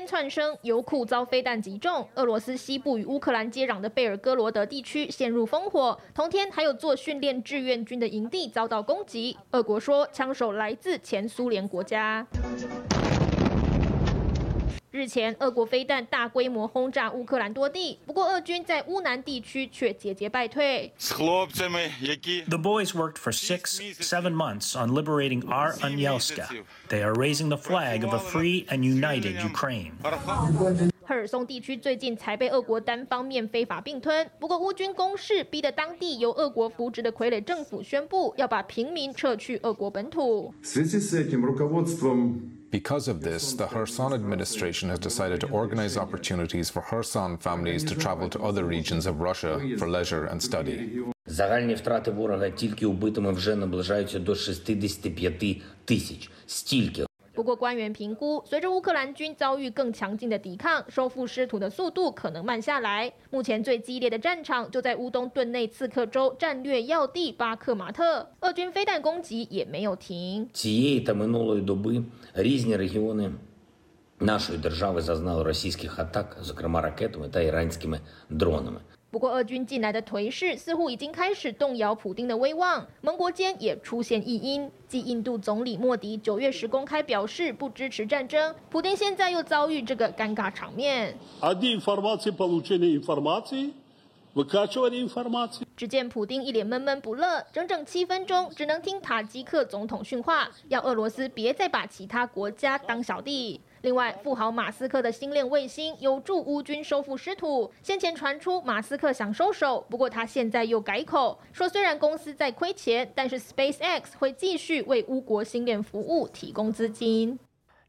连窜升，油库遭飞弹击中，俄罗斯西部与乌克兰接壤的贝尔哥罗德地区陷入烽火。同天还有做训练志愿军的营地遭到攻击，俄国说枪手来自前苏联国家。日前，俄国飞弹大规模轰炸乌克兰多地，不过俄军在乌南地区却节节败退。The boys worked for six, seven months on liberating our Anyelska. They are raising the flag of a free and united Ukraine. 赫尔松地区最近才被俄国单方面非法并吞，不过乌军攻势逼得当地由俄国扶植的傀儡政府宣布要把平民撤去俄国本土。Because of this, the Kherson administration has decided to organize opportunities for Kherson families to travel to other regions of Russia for leisure and study. Загальні втрати ворога тільки убитими вже наближаються до 65 тисяч. Стільки 不过，官员评估，随着乌克兰军遭遇更强劲的抵抗，收复失土的速度可能慢下来。目前最激烈的战场就在乌东顿内刺客州战略要地巴克马特，俄军飞弹攻击也没有停。цієї та минулої доби різні регіони нашої держави зазнали російських атак, зокрема ракетами та іранськими дронами. 不过，俄军近来的颓势似乎已经开始动摇普丁的威望，盟国间也出现异音。继印度总理莫迪九月时公开表示不支持战争，普丁现在又遭遇这个尴尬场面。只见普丁一脸闷闷不乐，整整七分钟只能听塔吉克总统训话，要俄罗斯别再把其他国家当小弟。另外，富豪马斯克的星链卫星有助乌军收复失土。先前传出马斯克想收手，不过他现在又改口说，虽然公司在亏钱，但是 SpaceX 会继续为乌国星链服务提供资金。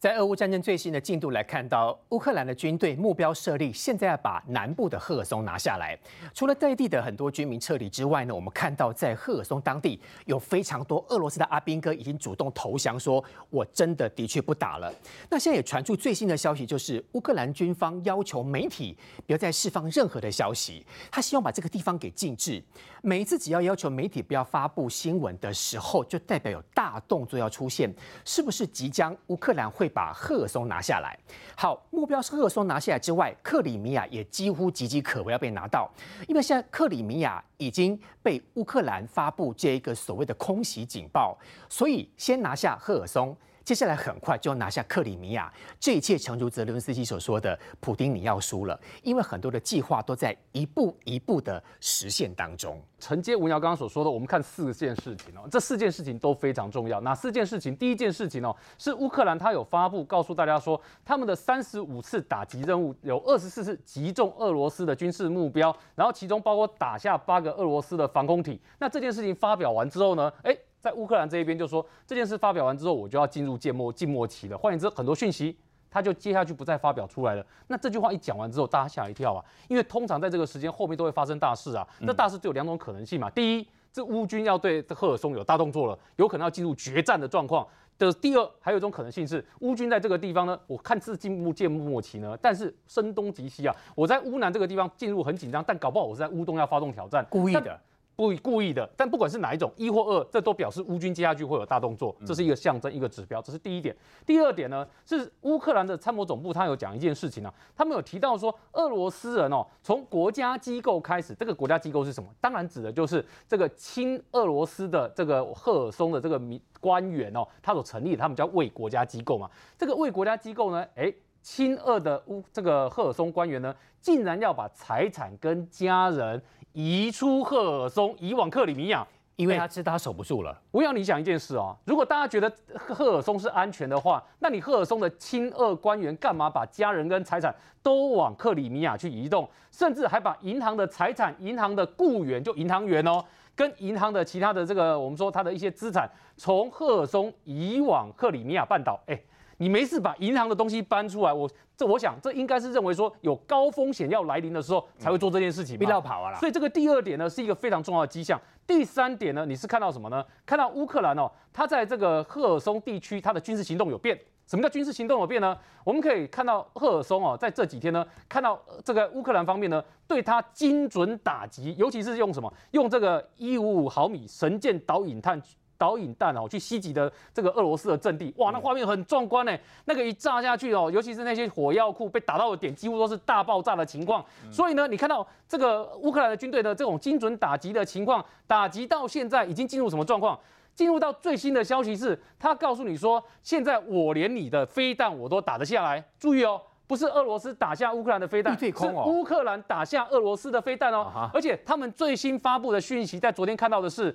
在俄乌战争最新的进度来看到，乌克兰的军队目标设立，现在要把南部的赫尔松拿下来。除了在地的很多居民撤离之外呢，我们看到在赫尔松当地有非常多俄罗斯的阿兵哥已经主动投降，说我真的的确不打了。那现在也传出最新的消息，就是乌克兰军方要求媒体不要再释放任何的消息，他希望把这个地方给禁制。每一次只要要求媒体不要发布新闻的时候，就代表有大动作要出现，是不是即将乌克兰会？把赫尔松拿下来，好，目标是赫尔松拿下来之外，克里米亚也几乎岌岌可危要被拿到，因为现在克里米亚已经被乌克兰发布这一个所谓的空袭警报，所以先拿下赫尔松。接下来很快就要拿下克里米亚，这一切诚如泽伦斯基所说的，普丁你要输了，因为很多的计划都在一步一步的实现当中。承接吴瑶刚刚所说的，我们看四件事情哦，这四件事情都非常重要。哪四件事情？第一件事情哦，是乌克兰他有发布告诉大家说，他们的三十五次打击任务有二十四次击中俄罗斯的军事目标，然后其中包括打下八个俄罗斯的防空体。那这件事情发表完之后呢，哎。在乌克兰这一边就说这件事发表完之后，我就要进入静默静默期了。换言之，很多讯息他就接下去不再发表出来了。那这句话一讲完之后，大家吓一跳啊，因为通常在这个时间后面都会发生大事啊。那大事就有两种可能性嘛。第一，这乌军要对赫尔松有大动作了，有可能要进入决战的状况的。第二，还有一种可能性是乌军在这个地方呢，我看似进入静默期呢，但是声东击西啊，我在乌南这个地方进入很紧张，但搞不好我是在乌东要发动挑战，故意的。故故意的，但不管是哪一种，一或二，这都表示乌军接下去会有大动作，这是一个象征，一个指标，这是第一点。第二点呢，是乌克兰的参谋总部，他有讲一件事情啊，他们有提到说，俄罗斯人哦，从国家机构开始，这个国家机构是什么？当然指的就是这个亲俄罗斯的这个赫尔松的这个民官员哦，他所成立的，他们叫为国家机构嘛。这个为国家机构呢，哎，亲俄的乌这个赫尔松官员呢，竟然要把财产跟家人。移出赫尔松，移往克里米亚，因为他知道他守不住了。我要你想一件事哦，如果大家觉得赫尔松是安全的话，那你赫尔松的亲俄官员干嘛把家人跟财产都往克里米亚去移动，甚至还把银行的财产、银行的雇员，就银行员哦，跟银行的其他的这个我们说他的一些资产，从赫尔松移往克里米亚半岛，哎。你没事把银行的东西搬出来，我这我想这应该是认为说有高风险要来临的时候才会做这件事情，必要跑啊所以这个第二点呢是一个非常重要的迹象。第三点呢，你是看到什么呢？看到乌克兰哦，它在这个赫尔松地区它的军事行动有变。什么叫军事行动有变呢？我们可以看到赫尔松哦，在这几天呢，看到这个乌克兰方面呢对它精准打击，尤其是用什么？用这个一五五毫米神剑导引弹。导引弹哦去袭击的这个俄罗斯的阵地，哇，那画面很壮观呢。那个一炸下去哦，尤其是那些火药库被打到的点，几乎都是大爆炸的情况。所以呢，你看到这个乌克兰的军队的这种精准打击的情况，打击到现在已经进入什么状况？进入到最新的消息是，他告诉你说，现在我连你的飞弹我都打得下来。注意哦。不是俄罗斯打下乌克兰的飞弹，是乌克兰打下俄罗斯的飞弹哦。而且他们最新发布的讯息，在昨天看到的是，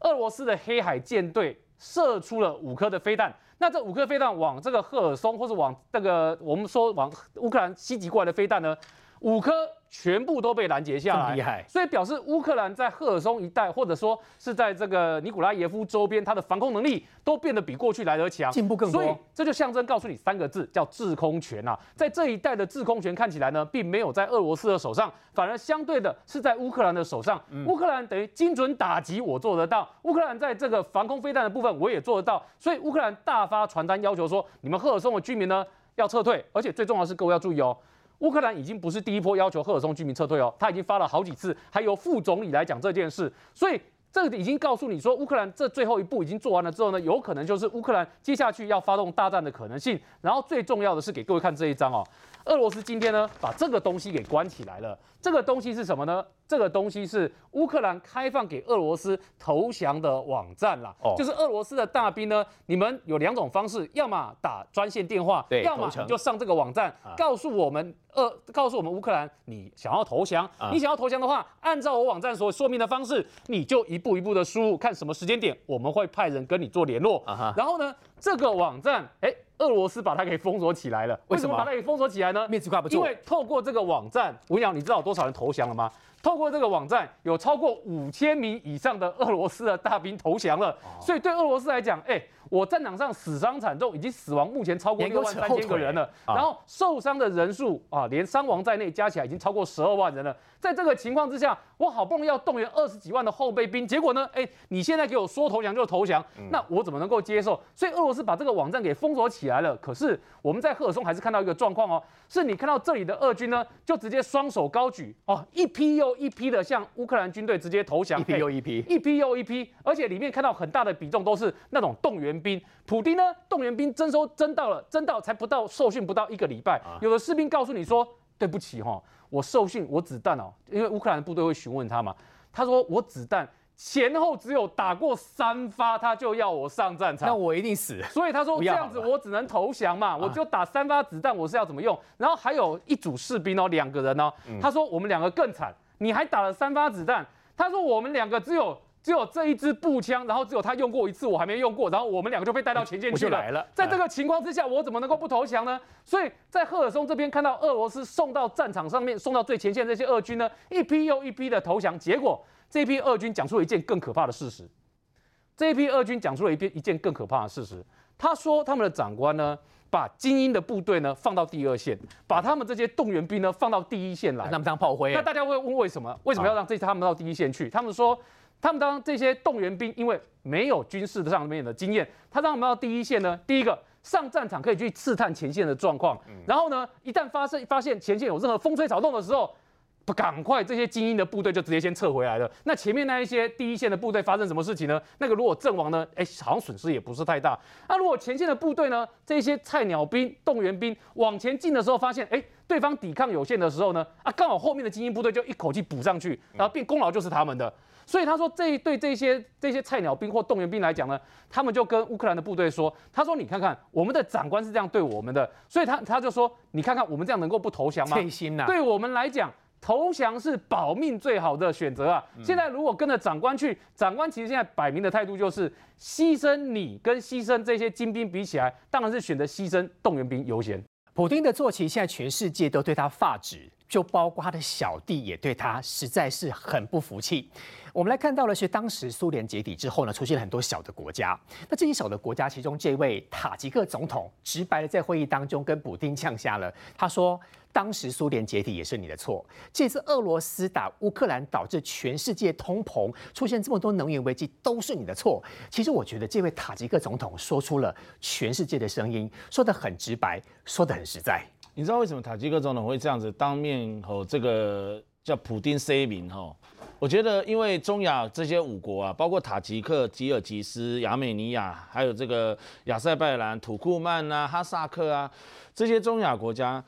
俄罗斯的黑海舰队射出了五颗的飞弹。那这五颗飞弹往这个赫尔松，或者往这个我们说往乌克兰袭击过来的飞弹呢，五颗。全部都被拦截下来，厉害！所以表示乌克兰在赫尔松一带，或者说是在这个尼古拉耶夫周边，它的防空能力都变得比过去来得强，进步更多。所以这就象征告诉你三个字，叫制空权啊！在这一带的制空权看起来呢，并没有在俄罗斯的手上，反而相对的是在乌克兰的手上。乌克兰等于精准打击，我做得到；乌克兰在这个防空飞弹的部分，我也做得到。所以乌克兰大发传单要求说，你们赫尔松的居民呢要撤退，而且最重要的是各位要注意哦。乌克兰已经不是第一波要求赫尔松居民撤退哦，他已经发了好几次，还有副总理来讲这件事，所以这个已经告诉你说，乌克兰这最后一步已经做完了之后呢，有可能就是乌克兰接下去要发动大战的可能性。然后最重要的是给各位看这一张哦，俄罗斯今天呢把这个东西给关起来了，这个东西是什么呢？这个东西是乌克兰开放给俄罗斯投降的网站啦，哦，就是俄罗斯的大兵呢，你们有两种方式，要么打专线电话，对，要么你就上这个网站，告诉我们，呃，告诉我们乌克兰，你想要投降，你想要投降的话，按照我网站所说明的方式，你就一步一步的输入，看什么时间点，我们会派人跟你做联络，然后呢，这个网站，哎。俄罗斯把它给封锁起来了，为什么把它给封锁起来呢？面子挂不住。因为透过这个网站，我跟你讲，你知道有多少人投降了吗？透过这个网站，有超过五千名以上的俄罗斯的大兵投降了。所以对俄罗斯来讲，哎。我战场上死伤惨重，已经死亡目前超过六万三千个人了，然后受伤的人数啊，连伤亡在内加起来已经超过十二万人了。在这个情况之下，我好不容易要动员二十几万的后备兵，结果呢，哎，你现在给我说投降就投降，那我怎么能够接受？所以俄罗斯把这个网站给封锁起来了。可是我们在赫尔松还是看到一个状况哦，是你看到这里的俄军呢，就直接双手高举哦，一批又一批的向乌克兰军队直接投降，一批又一批，一批又一批，而且里面看到很大的比重都是那种动员兵。普丁呢，动员兵征收征到了，征到才不到受训不到一个礼拜，有的士兵告诉你说：“对不起哈，我受训我子弹哦，因为乌克兰部队会询问他嘛，他说我子弹前后只有打过三发，他就要我上战场，那我一定死。所以他说这样子我只能投降嘛，我就打三发子弹，我是要怎么用？然后还有一组士兵哦，两个人哦，他说我们两个更惨，你还打了三发子弹，他说我们两个只有。只有这一支步枪，然后只有他用过一次，我还没用过，然后我们两个就被带到前线去了。在这个情况之下，我怎么能够不投降呢？所以在赫尔松这边看到俄罗斯送到战场上面，送到最前线这些俄军呢，一批又一批的投降。结果这批俄军讲出了一件更可怕的事实。这一批俄军讲出了一件一件更可怕的事实。他说他们的长官呢，把精英的部队呢放到第二线，把他们这些动员兵呢放到第一线来，他们当炮灰。那大家会问为什么？为什么要让这他们到第一线去？他们说。他们当这些动员兵，因为没有军事上面的经验，他让我们到第一线呢。第一个上战场可以去刺探前线的状况，然后呢，一旦发生发现前线有任何风吹草动的时候，不赶快这些精英的部队就直接先撤回来了。那前面那一些第一线的部队发生什么事情呢？那个如果阵亡呢？哎，好像损失也不是太大。那如果前线的部队呢，这些菜鸟兵、动员兵往前进的时候，发现哎，对方抵抗有限的时候呢，啊，刚好后面的精英部队就一口气补上去，然后变功劳就是他们的。所以他说，这对这些这些菜鸟兵或动员兵来讲呢，他们就跟乌克兰的部队说：“他说，你看看我们的长官是这样对我们的，所以他他就说，你看看我们这样能够不投降吗？退心呐对我们来讲，投降是保命最好的选择啊！现在如果跟着长官去，长官其实现在摆明的态度就是牺牲你跟牺牲这些精兵比起来，当然是选择牺牲动员兵优先。普京的坐骑现在全世界都对他发指。”就包括他的小弟也对他实在是很不服气。我们来看到的是，当时苏联解体之后呢，出现了很多小的国家。那这些小的国家，其中这位塔吉克总统直白的在会议当中跟普丁呛下了。他说：“当时苏联解体也是你的错，这次俄罗斯打乌克兰导致全世界通膨，出现这么多能源危机，都是你的错。”其实我觉得这位塔吉克总统说出了全世界的声音，说的很直白，说的很实在。你知道为什么塔吉克总统会这样子当面吼这个叫普丁 C 名吼？我觉得，因为中亚这些五国啊，包括塔吉克、吉尔吉斯、亚美尼亚，还有这个亚塞拜然、土库曼啊、哈萨克啊，这些中亚国家，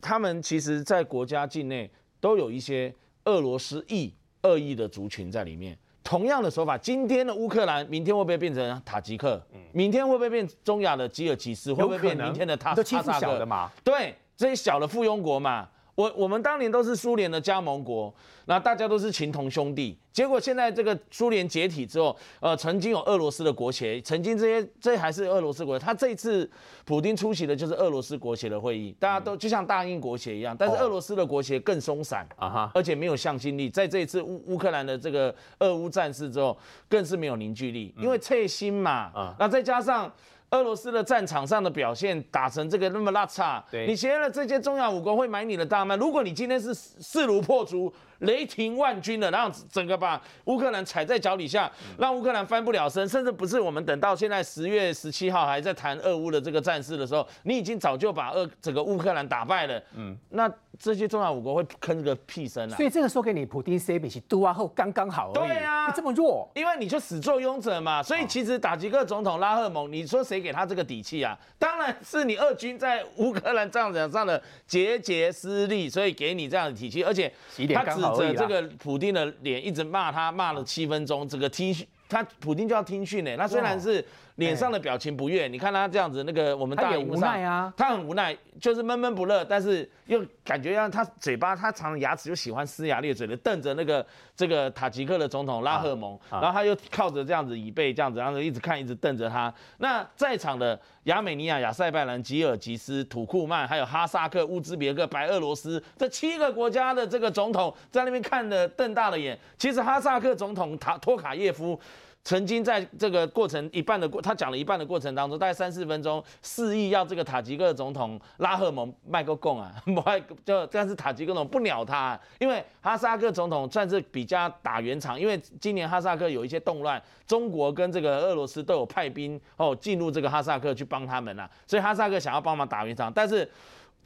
他们其实在国家境内都有一些俄罗斯裔、恶意的族群在里面。同样的手法，今天的乌克兰，明天会不会变成塔吉克？明天会不会变中亚的吉尔吉斯？会不会变明天的塔哈萨克？对，这些小的附庸国嘛。我我们当年都是苏联的加盟国，那大家都是情同兄弟。结果现在这个苏联解体之后，呃，曾经有俄罗斯的国协，曾经这些这还是俄罗斯国。他这次普京出席的就是俄罗斯国协的会议，大家都就像大英国协一样，但是俄罗斯的国协更松散啊哈，而且没有向心力。在这一次乌乌克兰的这个俄乌战事之后，更是没有凝聚力，因为撤心嘛啊，那再加上。俄罗斯的战场上的表现打成这个那么拉差，你学了这些重要武功会买你的大吗？如果你今天是势如破竹。雷霆万钧的，然后整个把乌克兰踩在脚底下，让乌克兰翻不了身，甚至不是我们等到现在十月十七号还在谈俄乌的这个战事的时候，你已经早就把俄整个乌克兰打败了。嗯，那这些重要五国会吭个屁声啊！所以这个说给你普丁 C 比起杜阿后刚刚好。对啊，你这么弱，因为你就始作俑者嘛。所以其实打吉克总统拉赫蒙，你说谁给他这个底气啊？当然是你俄军在乌克兰战场上的节节失利，所以给你这样的体气，而且他指着这个。普丁的脸一直骂他，骂了七分钟，这个听，他普丁就要听训呢。那虽然是。脸上的表情不悦，你看他这样子，那个我们大荧幕上，他很无奈，就是闷闷不乐，但是又感觉让他嘴巴，他常牙齿就喜欢呲牙咧嘴的瞪着那个这个塔吉克的总统拉赫蒙，然后他又靠着这样子椅背这样子，然后一直看，一直瞪着他。那在场的亚美尼亚、亚塞拜然、吉尔吉斯、土库曼，还有哈萨克、乌兹别克、白俄罗斯这七个国家的这个总统在那边看的瞪大了眼。其实哈萨克总统塔托卡耶夫。曾经在这个过程一半的过，他讲了一半的过程当中，大概三四分钟，示意要这个塔吉克总统拉赫蒙麦克贡啊，不就但是塔吉克总统不鸟他，因为哈萨克总统算是比较打圆场，因为今年哈萨克有一些动乱，中国跟这个俄罗斯都有派兵哦进入这个哈萨克去帮他们啊，所以哈萨克想要帮忙打圆场，但是。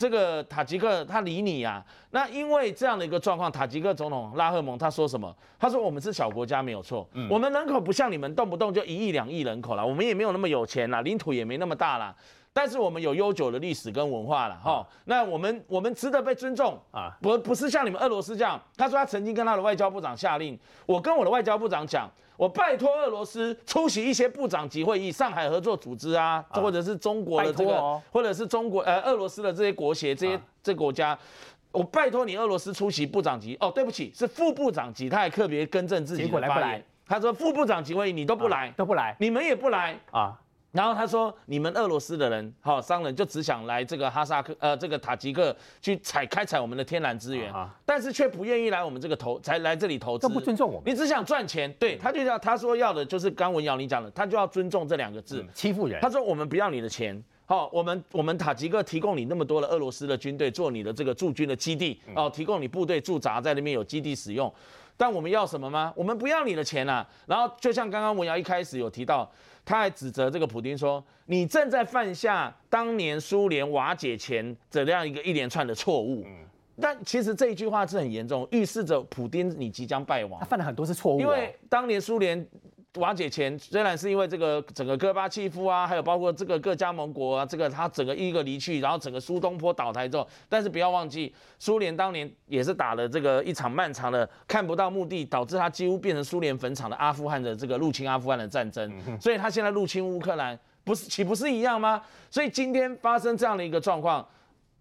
这个塔吉克他理你呀？那因为这样的一个状况，塔吉克总统拉赫蒙他说什么？他说我们是小国家没有错，我们人口不像你们动不动就一亿两亿人口了，我们也没有那么有钱啦，领土也没那么大啦。但是我们有悠久的历史跟文化了哈。那我们我们值得被尊重啊，不不是像你们俄罗斯这样。他说他曾经跟他的外交部长下令，我跟我的外交部长讲。我拜托俄罗斯出席一些部长级会议，上海合作组织啊，或者是中国的这个，或者是中国呃俄罗斯的这些国协这些这国家，我拜托你俄罗斯出席部长级。哦，对不起，是副部长级，他还特别更正自己的发言。他说副部长级会议你都不来，都不来，你们也不来啊。然后他说：“你们俄罗斯的人，好商人就只想来这个哈萨克，呃，这个塔吉克去采开采我们的天然资源，但是却不愿意来我们这个投，才来这里投资，不尊重我们。你只想赚钱，对他就要他说要的就是刚文瑶你讲的，他就要尊重这两个字，欺负人。他说我们不要你的钱，好，我们我们塔吉克提供你那么多的俄罗斯的军队做你的这个驻军的基地，哦，提供你部队驻扎在那边有基地使用，但我们要什么吗？我们不要你的钱啊。然后就像刚刚文瑶一开始有提到。”他还指责这个普京说：“你正在犯下当年苏联瓦解前这样一个一连串的错误。”但其实这一句话是很严重，预示着普京你即将败亡。他犯了很多次错误，因为当年苏联。瓦解前虽然是因为这个整个戈巴契夫啊，还有包括这个各加盟国啊，这个他整个一个离去，然后整个苏东坡倒台之后，但是不要忘记，苏联当年也是打了这个一场漫长的看不到目的，导致他几乎变成苏联坟场的阿富汗的这个入侵阿富汗的战争，所以他现在入侵乌克兰，不是岂不是一样吗？所以今天发生这样的一个状况，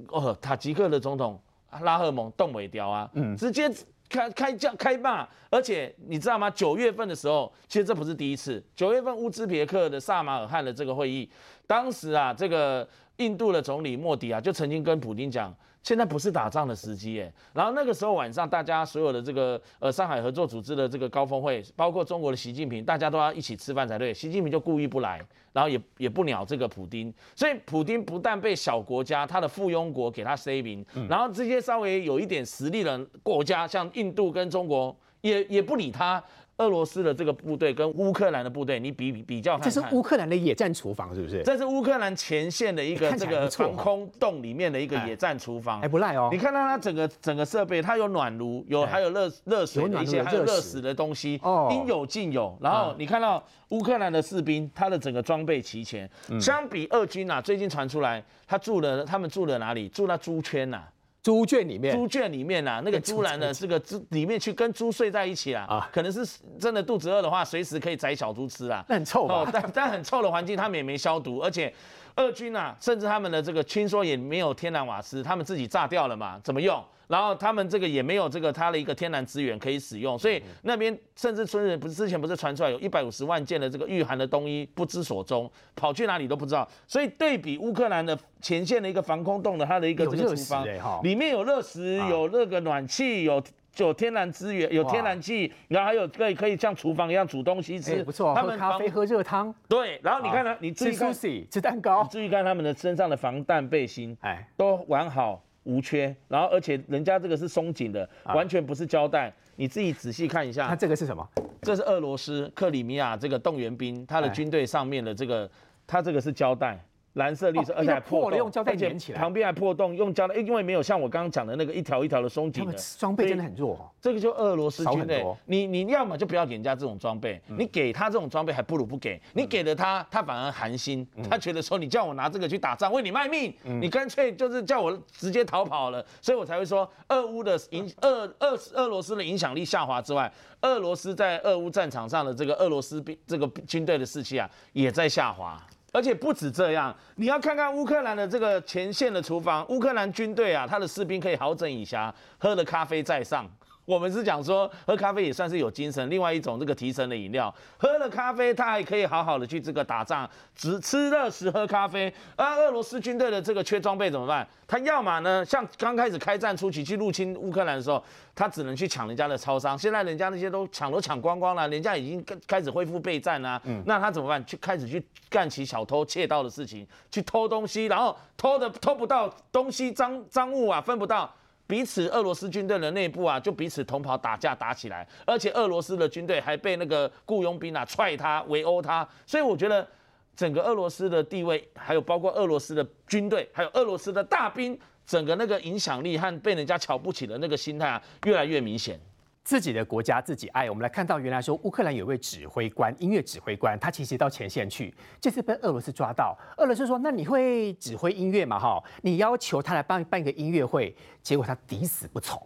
哦，塔吉克的总统拉赫蒙动尾雕啊，直接。开开叫开骂，而且你知道吗？九月份的时候，其实这不是第一次。九月份乌兹别克的萨马尔汗的这个会议，当时啊，这个印度的总理莫迪啊，就曾经跟普京讲。现在不是打仗的时机耶。然后那个时候晚上，大家所有的这个呃上海合作组织的这个高峰会，包括中国的习近平，大家都要一起吃饭才对。习近平就故意不来，然后也也不鸟这个普京。所以普丁不但被小国家他的附庸国给他塞名，然后这些稍微有一点实力的国家，像印度跟中国也也不理他。俄罗斯的这个部队跟乌克兰的部队，你比比较看看，这是乌克兰的野战厨房，是不是？这是乌克兰前线的一个这个防空洞里面的一个野战厨房，还不赖哦。你看到它整个整个设备，它有暖炉，有还有热热水的一些，还有热死的东西，应有尽有。然后你看到乌克兰的士兵，他的整个装备齐全，相比俄军啊，最近传出来他住了，他们住了哪里？住在猪圈呐。猪圈里面，猪圈里面啊，那个猪栏呢这个猪里面去跟猪睡在一起啦，啊，可能是真的肚子饿的话，随时可以宰小猪吃啊。那很臭哦，但但很臭的环境，他们也没消毒，而且俄军呐，甚至他们的这个听说也没有天然瓦斯，他们自己炸掉了嘛，怎么用？然后他们这个也没有这个他的一个天然资源可以使用，所以那边甚至村人不是之前不是传出来有一百五十万件的这个御寒的冬衣不知所踪，跑去哪里都不知道。所以对比乌克兰的前线的一个防空洞的它的一个这个厨房，里面有热食，有那个暖气，有有天然资源，有天然气，然后还有可以可以像厨房一样煮东西吃，不错。喝咖啡喝热汤，对。然后你看呢，你吃寿司吃蛋糕，注意看他们的身上的防弹背心，哎，都完好。无缺，然后而且人家这个是松紧的，完全不是胶带。你自己仔细看一下，它这个是什么？这是俄罗斯克里米亚这个动员兵，他的军队上面的这个，它这个是胶带。蓝色、绿色，而且还破洞，而且旁边还破洞，用胶带，因为没有像我刚刚讲的那个一条一条的松紧的。装备真的很弱，这个就俄罗斯军队。你你要么就不要给人家这种装备，你给他这种装备还不如不给。你给了他，他反而寒心，他觉得说你叫我拿这个去打仗，为你卖命，你干脆就是叫我直接逃跑了。所以我才会说，俄乌的影俄俄俄罗斯的影响力下滑之外，俄罗斯在俄乌战场上的这个俄罗斯兵这个军队的士气啊，也在下滑。而且不止这样，你要看看乌克兰的这个前线的厨房，乌克兰军队啊，他的士兵可以好整以暇，喝了咖啡在上。我们是讲说喝咖啡也算是有精神，另外一种这个提神的饮料。喝了咖啡，他还可以好好的去这个打仗，只吃热食喝咖啡。而俄罗斯军队的这个缺装备怎么办？他要么呢，像刚开始开战初期去入侵乌克兰的时候，他只能去抢人家的超商。现在人家那些都抢都抢光光了，人家已经开始恢复备战啊。嗯，那他怎么办？去开始去干起小偷窃盗的事情，去偷东西，然后偷的偷不到东西赃赃物啊，分不到。彼此俄罗斯军队的内部啊，就彼此同袍打架打起来，而且俄罗斯的军队还被那个雇佣兵啊踹他围殴他，所以我觉得整个俄罗斯的地位，还有包括俄罗斯的军队，还有俄罗斯的大兵，整个那个影响力和被人家瞧不起的那个心态啊，越来越明显。自己的国家自己爱。我们来看到，原来说乌克兰有位指挥官，音乐指挥官，他其实到前线去，这次被俄罗斯抓到。俄罗斯说：“那你会指挥音乐嘛？哈，你要求他来办办一个音乐会，结果他抵死不从。”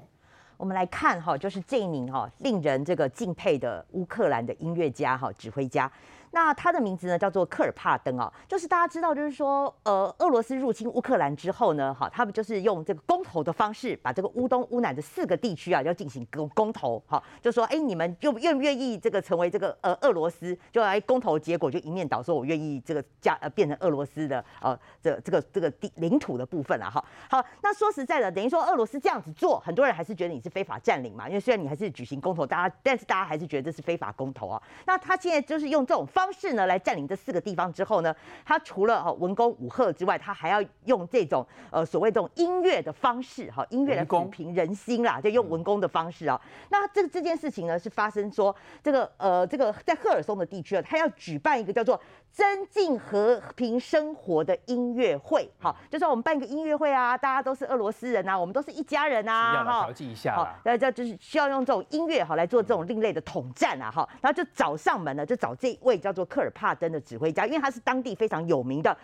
我们来看哈，就是这一名哈令人这个敬佩的乌克兰的音乐家哈指挥家。那他的名字呢，叫做科尔帕登哦，就是大家知道，就是说，呃，俄罗斯入侵乌克兰之后呢，哈，他们就是用这个公投的方式，把这个乌东、乌南的四个地区啊，要进行公公投，哈，就说，哎，你们愿愿不愿意这个成为这个呃俄罗斯？就来公投结果就一面倒，说我愿意这个加呃变成俄罗斯的呃这这个这个地领土的部分了，哈。好，那说实在的，等于说俄罗斯这样子做，很多人还是觉得你是非法占领嘛，因为虽然你还是举行公投，大家但是大家还是觉得这是非法公投啊。那他现在就是用这种方。方式呢，来占领这四个地方之后呢，他除了哈文攻武赫之外，他还要用这种呃所谓这种音乐的方式哈，音乐来抚平人心啦，就用文攻的方式啊。那这这件事情呢，是发生说这个呃这个在赫尔松的地区啊，他要举办一个叫做。增进和平生活的音乐会，好，就说我们办个音乐会啊，大家都是俄罗斯人啊，我们都是一家人啊，哈，调剂一下，好，那这就是需要用这种音乐哈来做这种另类的统战啊，哈，然后就找上门了，就找这位叫做科尔帕登的指挥家，因为他是当地非常有名的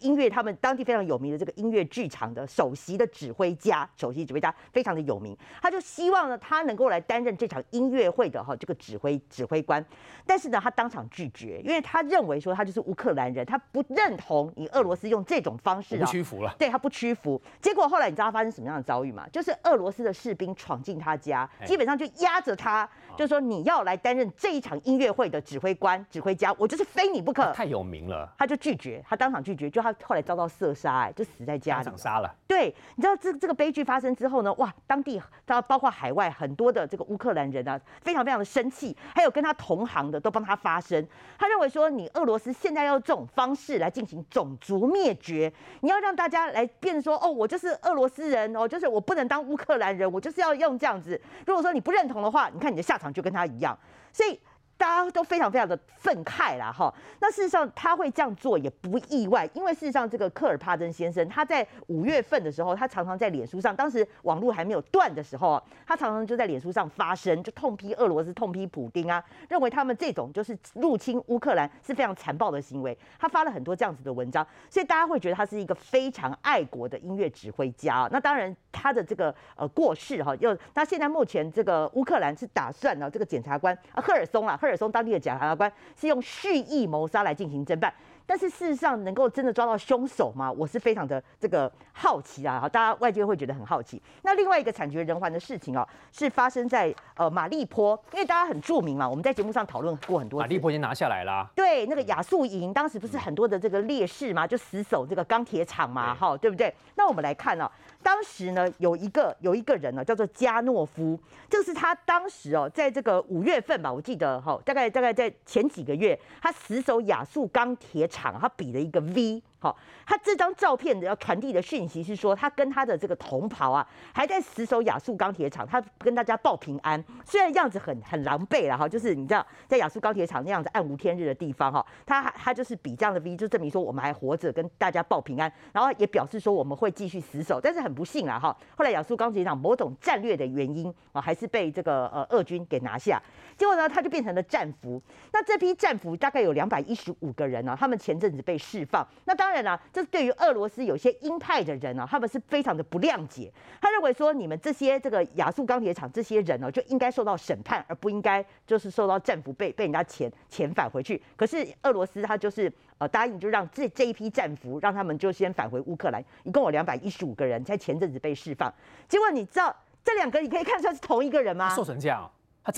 音乐，他们当地非常有名的这个音乐剧场的首席的指挥家，首席指挥家非常的有名，他就希望呢，他能够来担任这场音乐会的哈这个指挥指挥官，但是呢，他当场拒绝，因为他认为说他。就是乌克兰人，他不认同你俄罗斯用这种方式，不屈服了。对他不屈服，结果后来你知道发生什么样的遭遇吗？就是俄罗斯的士兵闯进他家，基本上就压着他，就说你要来担任这一场音乐会的指挥官、指挥家，我就是非你不可。太有名了，他就拒绝，他当场拒绝，就他后来遭到射杀，哎，就死在家里。当场杀了。对，你知道这这个悲剧发生之后呢？哇，当地他包括海外很多的这个乌克兰人啊，非常非常的生气，还有跟他同行的都帮他发声。他认为说，你俄罗斯现在要这种方式来进行种族灭绝，你要让大家来变说，哦，我就是俄罗斯人哦，就是我不能当乌克兰人，我就是要用这样子。如果说你不认同的话，你看你的下场就跟他一样。所以大家都非常非常的愤慨啦，哈。那事实上他会这样做也不意外，因为事实上这个科尔帕登先生他在五月份的时候，他常常在脸书上，当时网络还没有断的时候，他常常就在脸书上发声，就痛批俄罗斯，痛批普京啊，认为他们这种就是入侵乌克兰是非常残暴的行为。他发了很多这样子的文章，所以大家会觉得他是一个非常爱国的音乐指挥家。那当然他的这个呃过世哈，又他现在目前这个乌克兰是打算呢，这个检察官啊赫尔松啊赫。尔松当地的检察官是用蓄意谋杀来进行侦办，但是事实上能够真的抓到凶手吗？我是非常的这个好奇啊！大家外界会觉得很好奇。那另外一个惨绝人寰的事情哦，是发生在呃马利坡，因为大家很著名嘛，我们在节目上讨论过很多。马利坡已经拿下来啦。对，那个亚速营当时不是很多的这个烈士嘛，就死守这个钢铁厂嘛，哈，对不对？那我们来看哦。当时呢，有一个有一个人呢，叫做加诺夫，就是他当时哦，在这个五月份吧，我记得哈，大概大概在前几个月，他死守亚速钢铁厂，他比了一个 V。好，他这张照片的要传递的讯息是说，他跟他的这个同袍啊，还在死守亚速钢铁厂，他跟大家报平安。虽然样子很很狼狈了哈，就是你知道，在亚速钢铁厂那样子暗无天日的地方哈，他他就是比这样的 V，就证明说我们还活着，跟大家报平安。然后也表示说我们会继续死守，但是很不幸了哈，后来亚速钢铁厂某种战略的原因啊，还是被这个呃俄军给拿下。结果呢，他就变成了战俘。那这批战俘大概有两百一十五个人呢，他们前阵子被释放。那当当然啦，这是对于俄罗斯有些鹰派的人啊，他们是非常的不谅解。他认为说，你们这些这个亚速钢铁厂这些人呢，就应该受到审判，而不应该就是受到战俘被被人家遣遣返回去。可是俄罗斯他就是呃答应，就让这这一批战俘让他们就先返回乌克兰，一共有两百一十五个人，在前阵子被释放。结果你知道这两个你可以看出来是同一个人吗？瘦成这样。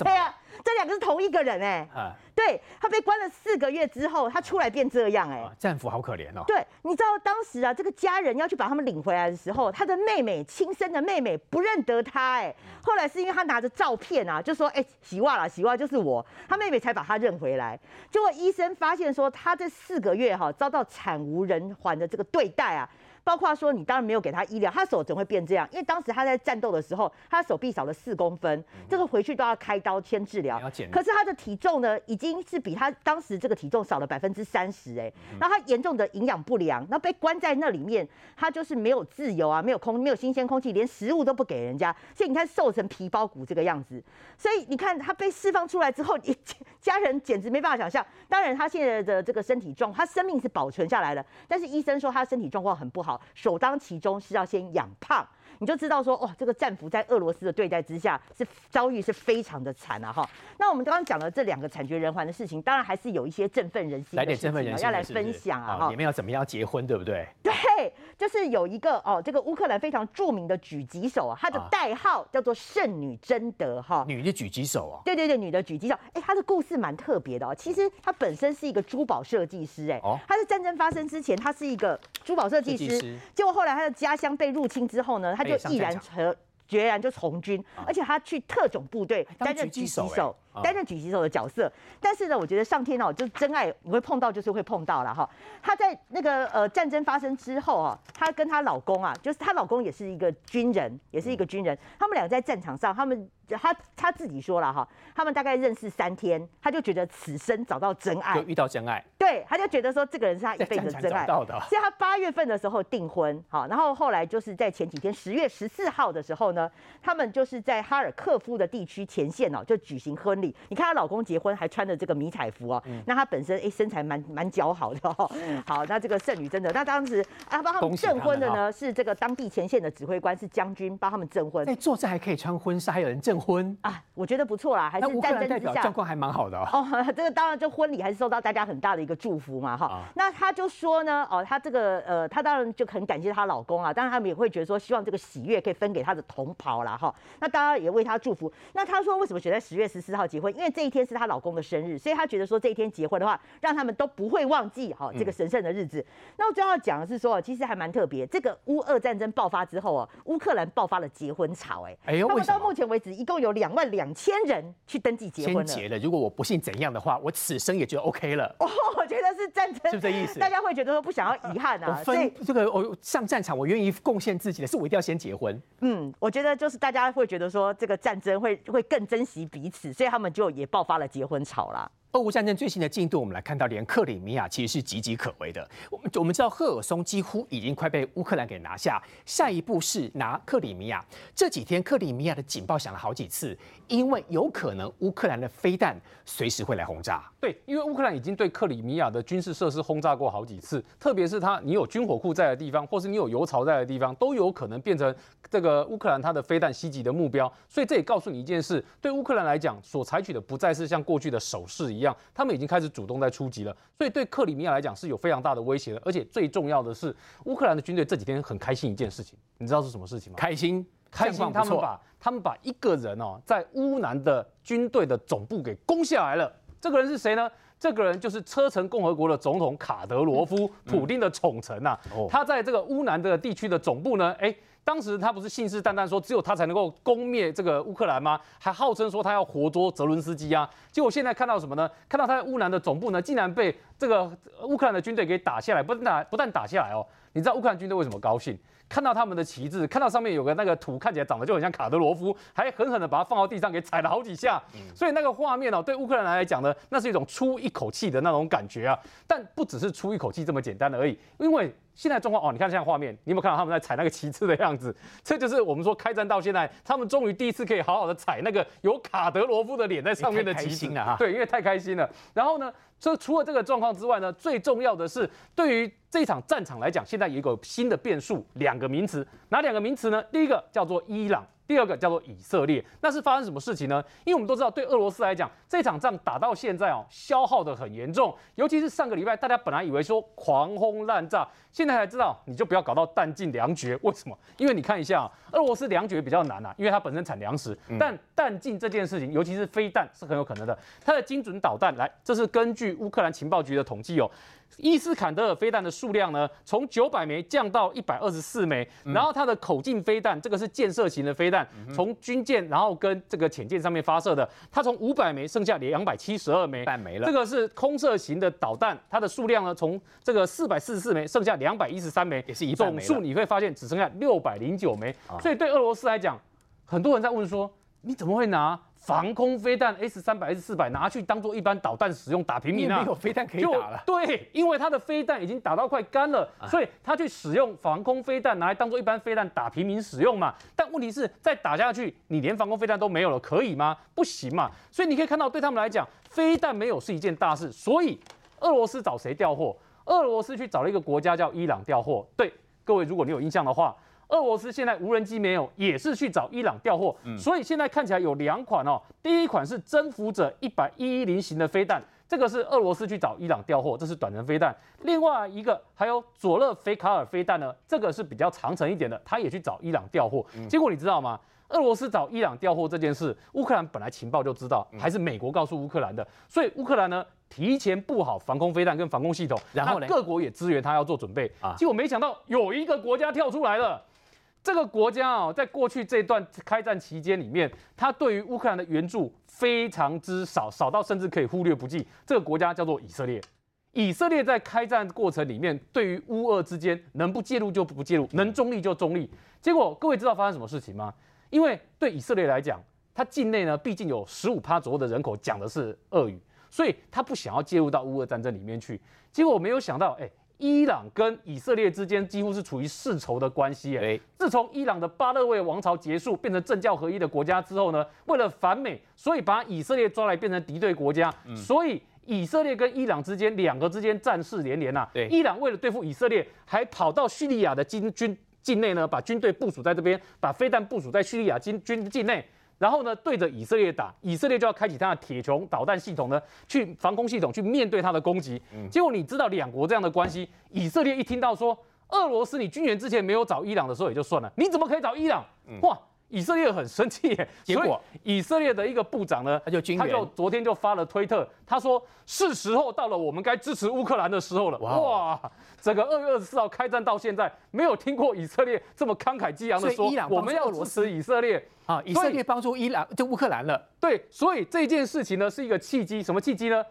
对啊，这两个是同一个人哎，对他被关了四个月之后，他出来变这样哎，战俘好可怜哦。对，你知道当时啊，这个家人要去把他们领回来的时候，他的妹妹亲生的妹妹不认得他哎，后来是因为他拿着照片啊，就说哎，洗袜了，洗袜就是我，他妹妹才把他认回来。结果医生发现说，他这四个月哈遭到惨无人寰的这个对待啊。包括说你当然没有给他医疗，他手怎会变这样？因为当时他在战斗的时候，他手臂少了四公分，这个回去都要开刀先治疗。可是他的体重呢，已经是比他当时这个体重少了百分之三十哎。然后他严重的营养不良，那被关在那里面，他就是没有自由啊，没有空，没有新鲜空气，连食物都不给人家。所以你看瘦成皮包骨这个样子。所以你看他被释放出来之后，你家人简直没办法想象。当然他现在的这个身体状，他生命是保存下来了，但是医生说他身体状况很不好。首当其冲是要先养胖。你就知道说，哇，这个战俘在俄罗斯的对待之下是遭遇是非常的惨啊！哈，那我们刚刚讲了这两个惨绝人寰的事情，当然还是有一些振奋人心，来点振奋人心，要来分享啊！哈，你们要怎么样结婚，对不对？对，就是有一个哦，这个乌克兰非常著名的狙击手啊，他的代号叫做圣女贞德哈，女的狙击手啊，对对对，女的狙击手，哎，他的故事蛮特别的哦。其实他本身是一个珠宝设计师，哎，他在战争发生之前，他是一个珠宝设计师，结果后来他的家乡被入侵之后呢，他就毅然成。决然就从军，而且他去特种部队担任狙击手。担任狙击手的角色，但是呢，我觉得上天哦，就是真爱，你会碰到就是会碰到了哈。她在那个呃战争发生之后啊，她跟她老公啊，就是她老公也是一个军人，也是一个军人。他们俩在战场上，他们她她自己说了哈，他们大概认识三天，他就觉得此生找到真爱，就遇到真爱。对，他就觉得说这个人是他一辈子真爱。所以他八月份的时候订婚，好，然后后来就是在前几天十月十四号的时候呢，他们就是在哈尔科夫的地区前线哦，就举行婚。你看她老公结婚还穿着这个迷彩服哦，那她本身哎身材蛮蛮姣好的哦。好，那这个剩女真的，那当时啊帮他们证婚的呢是这个当地前线的指挥官，是将军帮他们证婚。在作战还可以穿婚纱，还有人证婚啊，我觉得不错啦，还是战争之下状况还蛮好的哦。这个当然，就婚礼还是受到大家很大的一个祝福嘛哈。那她就说呢，哦，她这个呃，她当然就很感谢她老公啊，当然他们也会觉得说，希望这个喜悦可以分给她的同袍啦哈。那大家也为她祝福。那她说为什么选在十月十四号结婚？因为这一天是她老公的生日，所以她觉得说这一天结婚的话，让他们都不会忘记哈这个神圣的日子。那我最要讲的是说，其实还蛮特别。这个乌俄战争爆发之后啊，乌克兰爆发了结婚潮，哎，哎呦，他们到目前为止一共有两万两千人去登记结婚了。结了，如果我不信怎样的话，我此生也就 OK 了。哦，我觉得是战争，是这意思？大家会觉得说不想要遗憾啊。所以这个我上战场，我愿意贡献自己的，是我一定要先结婚。嗯，我觉得就是大家会觉得说这个战争会会更珍惜彼此，所以他们就也爆发了结婚潮啦。俄乌战争最新的进度，我们来看到，连克里米亚其实是岌岌可危的。我们我们知道，赫尔松几乎已经快被乌克兰给拿下，下一步是拿克里米亚。这几天克里米亚的警报响了好几次，因为有可能乌克兰的飞弹随时会来轰炸。对，因为乌克兰已经对克里米亚的军事设施轰炸过好几次，特别是它你有军火库在的地方，或是你有油槽在的地方，都有可能变成这个乌克兰它的飞弹袭击的目标。所以这也告诉你一件事：对乌克兰来讲，所采取的不再是像过去的守势一样，他们已经开始主动在出击了。所以对克里米亚来讲是有非常大的威胁的。而且最重要的是，乌克兰的军队这几天很开心一件事情，你知道是什么事情吗？开心，开心，他们把他们把一个人哦，在乌南的军队的总部给攻下来了。这个人是谁呢？这个人就是车臣共和国的总统卡德罗夫，普丁的宠臣呐。他在这个乌南的地区的总部呢，哎。当时他不是信誓旦旦说只有他才能够攻灭这个乌克兰吗？还号称说他要活捉泽伦斯基啊！结果现在看到什么呢？看到他在乌南的总部呢，竟然被这个乌克兰的军队给打下来，不但打不但打下来哦，你知道乌克兰军队为什么高兴？看到他们的旗帜，看到上面有个那个土，看起来长得就很像卡德罗夫，还狠狠的把它放到地上给踩了好几下。所以那个画面哦，对乌克兰来讲呢，那是一种出一口气的那种感觉啊。但不只是出一口气这么简单的而已，因为现在状况哦，你看现在画面，你有没有看到他们在踩那个旗帜的样子？这就是我们说开战到现在，他们终于第一次可以好好的踩那个有卡德罗夫的脸在上面的旗帜了哈。对，因为太开心了。然后呢？这除了这个状况之外呢，最重要的是对于这场战场来讲，现在有一个新的变数，两个名词，哪两个名词呢？第一个叫做伊朗。第二个叫做以色列，那是发生什么事情呢？因为我们都知道，对俄罗斯来讲，这场仗打到现在哦，消耗的很严重。尤其是上个礼拜，大家本来以为说狂轰滥炸，现在才知道，你就不要搞到弹尽粮绝。为什么？因为你看一下啊，俄罗斯粮绝比较难啊，因为它本身产粮食。但弹尽这件事情，尤其是飞弹，是很有可能的。它的精准导弹，来，这是根据乌克兰情报局的统计哦。伊斯坎德尔飞弹的数量呢，从九百枚降到一百二十四枚，然后它的口径飞弹，这个是建设型的飞弹，从军舰然后跟这个潜舰上面发射的，它从五百枚剩下两百七十二枚，半没了。这个是空射型的导弹，它的数量呢，从这个四百四十四枚剩下两百一十三枚，也是一总数你会发现只剩下六百零九枚，所以对俄罗斯来讲，很多人在问说，你怎么会拿？防空飞弹 S 三百 S 四百拿去当做一般导弹使用打平民啊，没有飞弹可以打了。对，因为它的飞弹已经打到快干了，所以他去使用防空飞弹拿来当做一般飞弹打平民使用嘛。但问题是，再打下去，你连防空飞弹都没有了，可以吗？不行嘛。所以你可以看到，对他们来讲，飞弹没有是一件大事。所以俄罗斯找谁调货？俄罗斯去找了一个国家叫伊朗调货。对，各位，如果你有印象的话。俄罗斯现在无人机没有，也是去找伊朗调货，所以现在看起来有两款哦。第一款是征服者一百一一零型的飞弹，这个是俄罗斯去找伊朗调货，这是短程飞弹。另外一个还有佐勒菲卡尔飞弹呢，这个是比较长程一点的，他也去找伊朗调货。结果你知道吗？俄罗斯找伊朗调货这件事，乌克兰本来情报就知道，还是美国告诉乌克兰的，所以乌克兰呢提前布好防空飞弹跟防空系统，然后各国也支援他要做准备啊。结果没想到有一个国家跳出来了。这个国家啊，在过去这段开战期间里面，他对于乌克兰的援助非常之少，少到甚至可以忽略不计。这个国家叫做以色列。以色列在开战过程里面，对于乌俄之间能不介入就不介入，能中立就中立。结果各位知道发生什么事情吗？因为对以色列来讲，它境内呢毕竟有十五趴左右的人口讲的是俄语，所以他不想要介入到乌俄战争里面去。结果没有想到，哎。伊朗跟以色列之间几乎是处于世仇的关系。哎，自从伊朗的巴勒维王朝结束，变成政教合一的国家之后呢，为了反美，所以把以色列抓来变成敌对国家。所以以色列跟伊朗之间两个之间战事连连呐。对，伊朗为了对付以色列，还跑到叙利亚的军军境内呢，把军队部署在这边，把飞弹部署在叙利亚军军境内。然后呢，对着以色列打，以色列就要开启它的铁穹导弹系统呢，去防空系统去面对它的攻击。结果你知道两国这样的关系，以色列一听到说俄罗斯你军援之前没有找伊朗的时候也就算了，你怎么可以找伊朗？哇！以色列很生气，结果以色列的一个部长呢，他就他就昨天就发了推特，他说是时候到了，我们该支持乌克兰的时候了。哇，整个二月二十四号开战到现在，没有听过以色列这么慷慨激昂的说，我们要支持以色列啊，以色列帮助伊朗就乌克兰了。对，所以这件事情呢是一个契机，什么契机呢？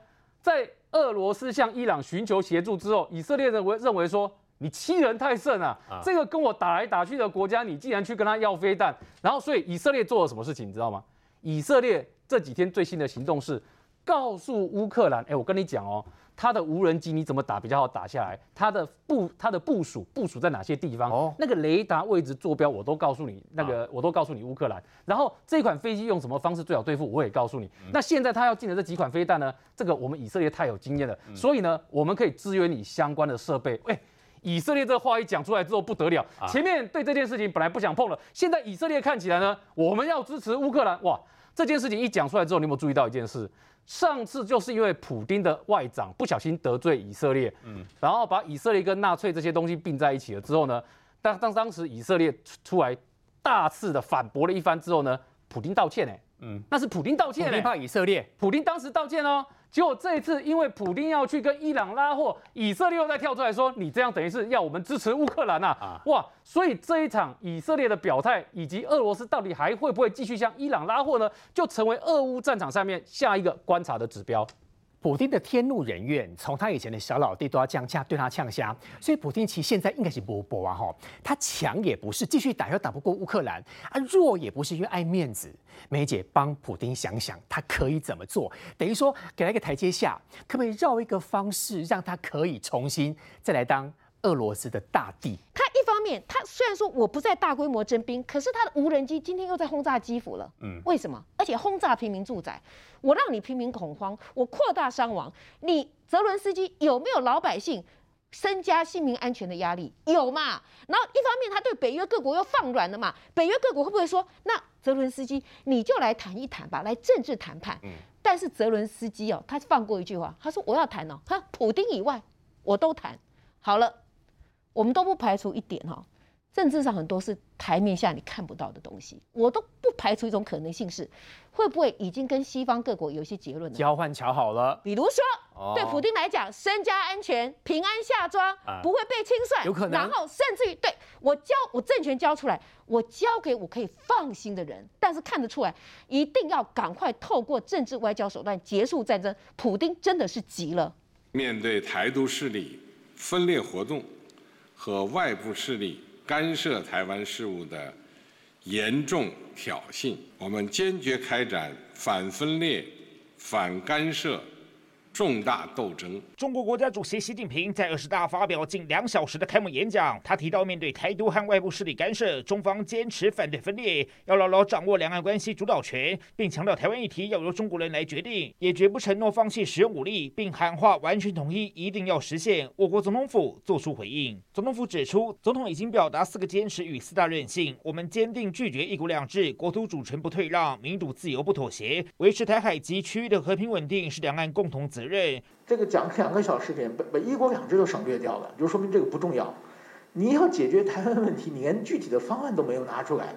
在俄罗斯向伊朗寻求协助之后，以色列认为认为说你欺人太甚啊！这个跟我打来打去的国家，你竟然去跟他要飞弹，然后所以以色列做了什么事情，你知道吗？以色列这几天最新的行动是告诉乌克兰，哎，我跟你讲哦。他的无人机你怎么打比较好打下来？他的部他的部署部署在哪些地方？哦，那个雷达位置坐标我都告诉你，那个我都告诉你乌克兰。然后这款飞机用什么方式最好对付，我也告诉你。那现在他要进的这几款飞弹呢？这个我们以色列太有经验了，所以呢，我们可以支援你相关的设备。哎，以色列这话一讲出来之后不得了，前面对这件事情本来不想碰了，现在以色列看起来呢，我们要支持乌克兰。哇，这件事情一讲出来之后，你有没有注意到一件事？上次就是因为普京的外长不小心得罪以色列，嗯，然后把以色列跟纳粹这些东西并在一起了之后呢，当当当时以色列出来大肆的反驳了一番之后呢，普京道歉呢，嗯，那是普京道歉呢，怕以色列，普京当时道歉哦。结果这一次，因为普京要去跟伊朗拉货，以色列又再跳出来说，你这样等于是要我们支持乌克兰呐！哇，所以这一场以色列的表态，以及俄罗斯到底还会不会继续向伊朗拉货呢？就成为俄乌战场上面下一个观察的指标。普京的天怒人怨，从他以前的小老弟都要降价对他呛虾，所以普京其实现在应该是波波啊哈，他强也不是，继续打又打不过乌克兰啊，弱也不是因为爱面子。梅姐帮普京想想，他可以怎么做？等于说给他一个台阶下，可不可以绕一个方式，让他可以重新再来当？俄罗斯的大帝，他方面，他虽然说我不再大规模征兵，可是他的无人机今天又在轰炸基辅了。嗯，为什么？而且轰炸平民住宅，我让你平民恐慌，我扩大伤亡。你泽伦斯基有没有老百姓身家性命安全的压力？有嘛？然后一方面，他对北约各国又放软了嘛？北约各国会不会说，那泽伦斯基你就来谈一谈吧，来政治谈判？嗯，但是泽伦斯基哦，他放过一句话，他说我要谈哦，他普丁以外我都谈好了。我们都不排除一点哈，政治上很多是台面下你看不到的东西，我都不排除一种可能性是，会不会已经跟西方各国有一些结论交换桥好了？比如说，对普京来讲，身家安全、平安下庄，不会被清算，有可能。然后甚至于对我交我政权交出来，我交给我可以放心的人，但是看得出来，一定要赶快透过政治外交手段结束战争。普京真的是急了，面对台独势力分裂活动。和外部势力干涉台湾事务的严重挑衅，我们坚决开展反分裂、反干涉。重大斗争。中国国家主席习近平在二十大发表近两小时的开幕演讲，他提到，面对台独和外部势力干涉，中方坚持反对分裂，要牢牢掌握两岸关系主导权，并强调台湾议题要由中国人来决定，也绝不承诺放弃使用武力，并喊话完全统一一定要实现。我国总统府作出回应，总统府指出，总统已经表达四个坚持与四大韧性，我们坚定拒绝一国两制、国土主权不退让、民主自由不妥协，维持台海及区域的和平稳定是两岸共同责。这个讲两个小时点，把把一国两制都省略掉了，就说明这个不重要。你要解决台湾问题，你连具体的方案都没有拿出来，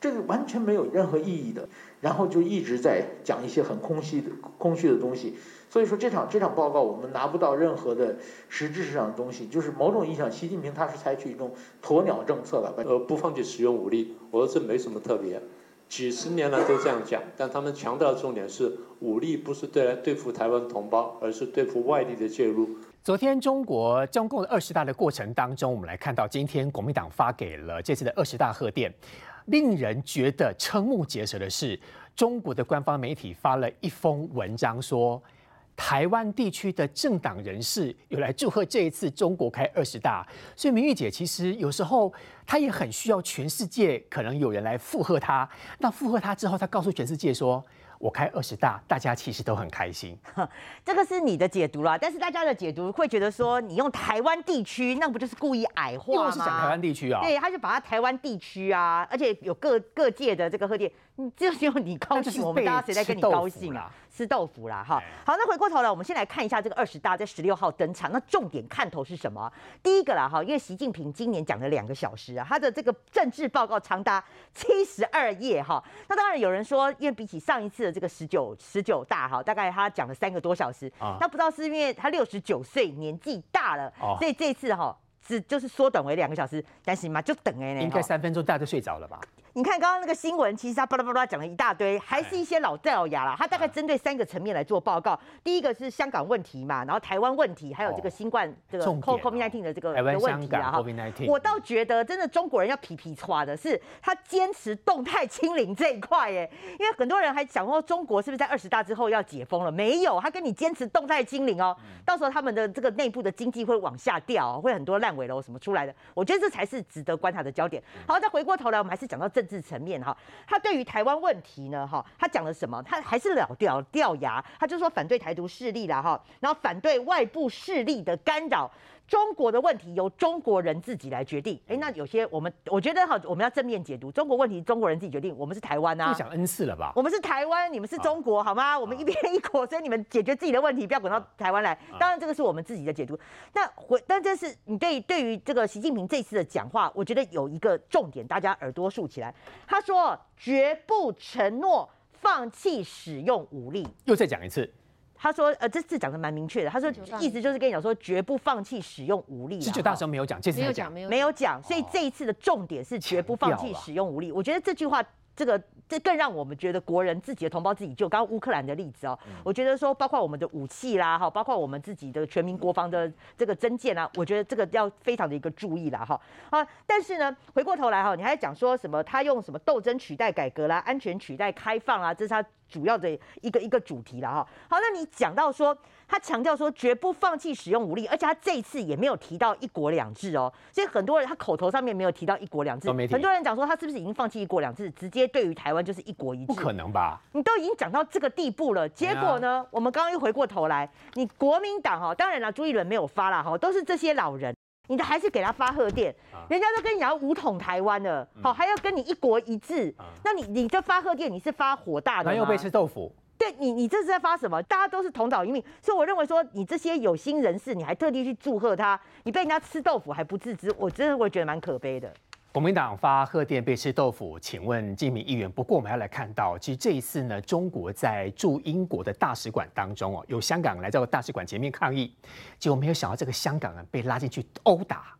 这个完全没有任何意义的。然后就一直在讲一些很空虚的空虚的东西。所以说这场这场报告我们拿不到任何的实质上的东西，就是某种意义上，习近平他是采取一种鸵鸟政策了，呃，不放弃使用武力，我说这没什么特别。几十年来都这样讲，但他们强调的重点是武力不是对来对付台湾同胞，而是对付外地的介入。昨天中国中共的二十大的过程当中，我们来看到今天国民党发给了这次的二十大贺电，令人觉得瞠目结舌的是，中国的官方媒体发了一封文章说。台湾地区的政党人士有来祝贺这一次中国开二十大，所以明玉姐其实有时候她也很需要全世界可能有人来附和她。那附和她之后，她告诉全世界说。我开二十大，大家其实都很开心。这个是你的解读啦，但是大家的解读会觉得说，你用台湾地区，那不就是故意矮化吗？是讲台湾地区啊？对，他就把它台湾地区啊，而且有各各界的这个贺电，你就只有你高兴，我们大家谁在跟你高兴啊？吃豆腐啦，哈。好，那回过头来，我们先来看一下这个二十大在十六号登场，那重点看头是什么？第一个啦，哈，因为习近平今年讲了两个小时啊，他的这个政治报告长达七十二页，哈。那当然有人说，因为比起上一次的这个十九十九大，哈，大概他讲了三个多小时，那不知道是因为他六十九岁年纪大了，所以这次哈只就是缩短为两个小时，但是嘛就等哎，应该三分钟大家就睡着了吧？你看刚刚那个新闻，其实他巴拉巴拉讲了一大堆，还是一些老掉牙了。他大概针对三个层面来做报告。第一个是香港问题嘛，然后台湾问题，还有这个新冠这个 COVID-19 的这个的问题啊。哈，我倒觉得真的中国人要皮皮抓的是他坚持动态清零这一块耶，因为很多人还讲说中国是不是在二十大之后要解封了？没有，他跟你坚持动态清零哦，到时候他们的这个内部的经济会往下掉，会很多烂尾楼什么出来的。我觉得这才是值得观察的焦点。好，再回过头来，我们还是讲到政政治层面哈。他对于台湾问题呢，哈，他讲了什么？他还是老掉掉牙，他就说反对台独势力了哈，然后反对外部势力的干扰。中国的问题由中国人自己来决定。哎，那有些我们我觉得哈，我们要正面解读中国问题，中国人自己决定。我们是台湾啊，不想 N 次了吧？我们是台湾，你们是中国，好吗？我们一边一国，所以你们解决自己的问题，不要滚到台湾来。当然，这个是我们自己的解读。那回，但这是你对对于这个习近平这次的讲话，我觉得有一个重点，大家耳朵竖起来。他说绝不承诺放弃使用武力。又再讲一次。他说：“呃，这次讲的蛮明确的。他说，意思就是跟你讲说，绝不放弃使用武力。十九大时候没有讲，这次没有讲，没有讲。所以这一次的重点是绝不放弃使用武力。我觉得这句话。”这个这更让我们觉得国人自己的同胞自己救。刚刚乌克兰的例子哦，我觉得说包括我们的武器啦，哈，包括我们自己的全民国防的这个增建啊，我觉得这个要非常的一个注意啦，哈啊。但是呢，回过头来哈，你还讲说什么？他用什么斗争取代改革啦，安全取代开放啊，这是他主要的一个一个主题了哈。好，那你讲到说。他强调说绝不放弃使用武力，而且他这一次也没有提到一国两制哦，所以很多人他口头上面没有提到一国两制，很多人讲说他是不是已经放弃一国两制，直接对于台湾就是一国一制？不可能吧？你都已经讲到这个地步了，结果呢？我们刚刚又回过头来，你国民党哈，当然了，朱一伦没有发了哈，都是这些老人，你的还是给他发贺电，人家都跟你要五统台湾了，好还要跟你一国一制，那你你这发贺电你是发火大的吗？又被吃豆腐。对你，你这是在发什么？大家都是同岛一命，所以我认为说，你这些有心人士，你还特地去祝贺他，你被人家吃豆腐还不自知，我真的会觉得蛮可悲的。国民党发贺电被吃豆腐，请问金明议员？不过我们要来看到，其实这一次呢，中国在驻英国的大使馆当中哦，有香港来到大使馆前面抗议，结果没有想到这个香港人被拉进去殴打。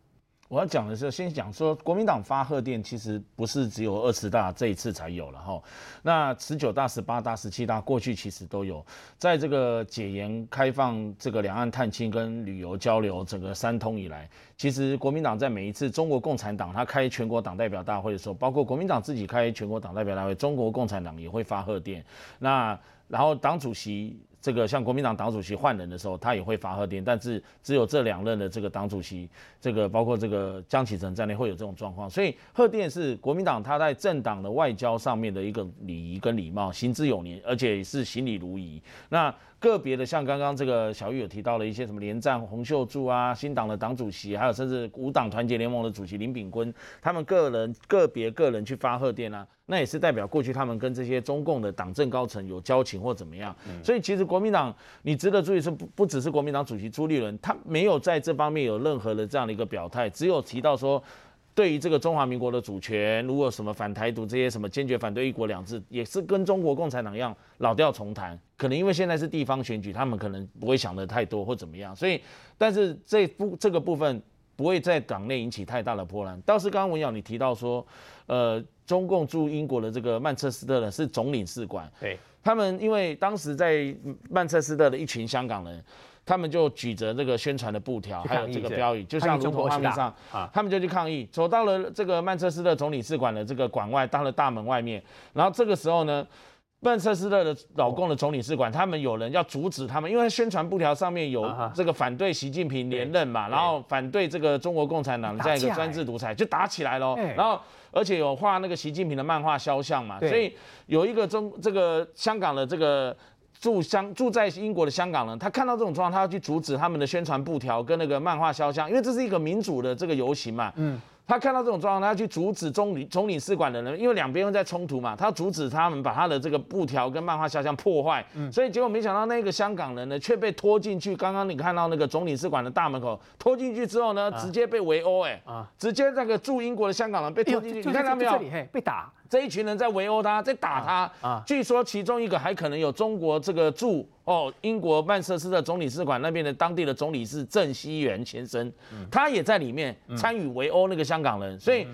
我要讲的是，先讲说国民党发贺电，其实不是只有二十大这一次才有了哈。那十九大、十八大、十七大过去其实都有，在这个解严、开放这个两岸探亲跟旅游交流整个三通以来，其实国民党在每一次中国共产党他开全国党代表大会的时候，包括国民党自己开全国党代表大会，中国共产党也会发贺电。那然后党主席。这个像国民党党主席换人的时候，他也会发贺电，但是只有这两任的这个党主席，这个包括这个江启臣在内会有这种状况，所以贺电是国民党他在政党的外交上面的一个礼仪跟礼貌，行之有年，而且是行礼如仪。那个别的像刚刚这个小玉有提到了一些什么连战、洪秀柱啊，新党的党主席，还有甚至五党团结联盟的主席林炳坤，他们个人个别个人去发贺电啊，那也是代表过去他们跟这些中共的党政高层有交情或怎么样。所以其实国民党，你值得注意是不不只是国民党主席朱立伦，他没有在这方面有任何的这样的一个表态，只有提到说。对于这个中华民国的主权，如果什么反台独这些什么坚决反对一国两制，也是跟中国共产党一样老调重弹。可能因为现在是地方选举，他们可能不会想的太多或怎么样。所以，但是这部这个部分不会在港内引起太大的波澜。倒是刚刚文瑶你提到说，呃，中共驻英国的这个曼彻斯特呢是总领事馆，对他们，因为当时在曼彻斯特的一群香港人。他们就举着这个宣传的布条，还有这个标语，就像如同画面上，他们就去抗议，走到了这个曼彻斯特总领事馆的这个馆外，到了大门外面。然后这个时候呢，曼彻斯特的老公的总领事馆，他们有人要阻止他们，因为宣传布条上面有这个反对习近平连任嘛，然后反对这个中国共产党这样一个专制独裁，就打起来了。然后而且有画那个习近平的漫画肖像嘛，所以有一个中这个香港的这个。住香住在英国的香港人，他看到这种状况，他要去阻止他们的宣传布条跟那个漫画肖像，因为这是一个民主的这个游行嘛。嗯。他看到这种状况，他要去阻止总领总领事馆的人，因为两边在冲突嘛，他要阻止他们把他的这个布条跟漫画肖像破坏。嗯。所以结果没想到那个香港人呢，却被拖进去。刚刚你看到那个总领事馆的大门口，拖进去之后呢，直接被围殴。哎。啊。直接那个驻英国的香港人被拖进去，你看到没有？被打。这一群人在围殴他，在打他。啊。据说其中一个还可能有中国这个驻哦英国曼彻斯特总领事馆那边的当地的总理事郑熙元先生，他也在里面参与围殴那个香港人，所以。